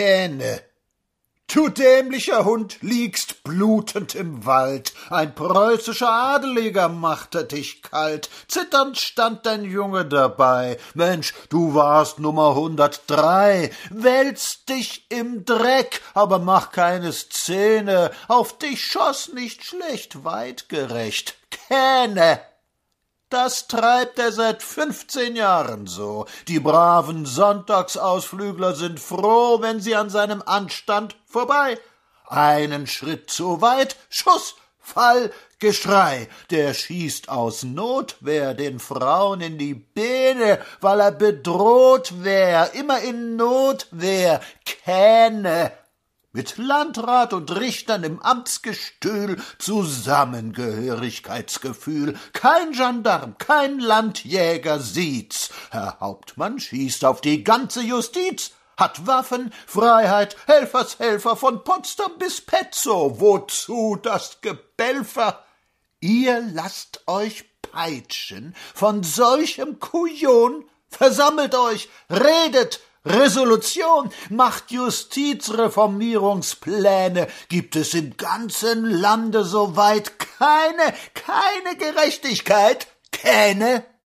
Kähne. Du dämlicher Hund liegst blutend im Wald, ein preußischer Adeliger machte dich kalt, zitternd stand dein Junge dabei, Mensch, du warst Nummer hundertdrei, wälzt dich im Dreck, aber mach keine Szene, auf dich schoss nicht schlecht, weitgerecht, Kähne! Das treibt er seit fünfzehn Jahren so. Die braven Sonntagsausflügler sind froh, wenn sie an seinem Anstand vorbei. Einen Schritt zu weit, Schuss, Fall, Geschrei. Der schießt aus Notwehr den Frauen in die Beine, weil er bedroht wär, immer in Notwehr, Kähne mit Landrat und Richtern im Amtsgestühl Zusammengehörigkeitsgefühl. Kein Gendarm, kein Landjäger sieht's. Herr Hauptmann schießt auf die ganze Justiz, hat Waffen, Freiheit, Helfershelfer von Potsdam bis Petzow. Wozu das Gebelfer? Ihr lasst euch peitschen von solchem Kujon? Versammelt euch, redet, Resolution macht Justizreformierungspläne, gibt es im ganzen Lande soweit keine, keine Gerechtigkeit, keine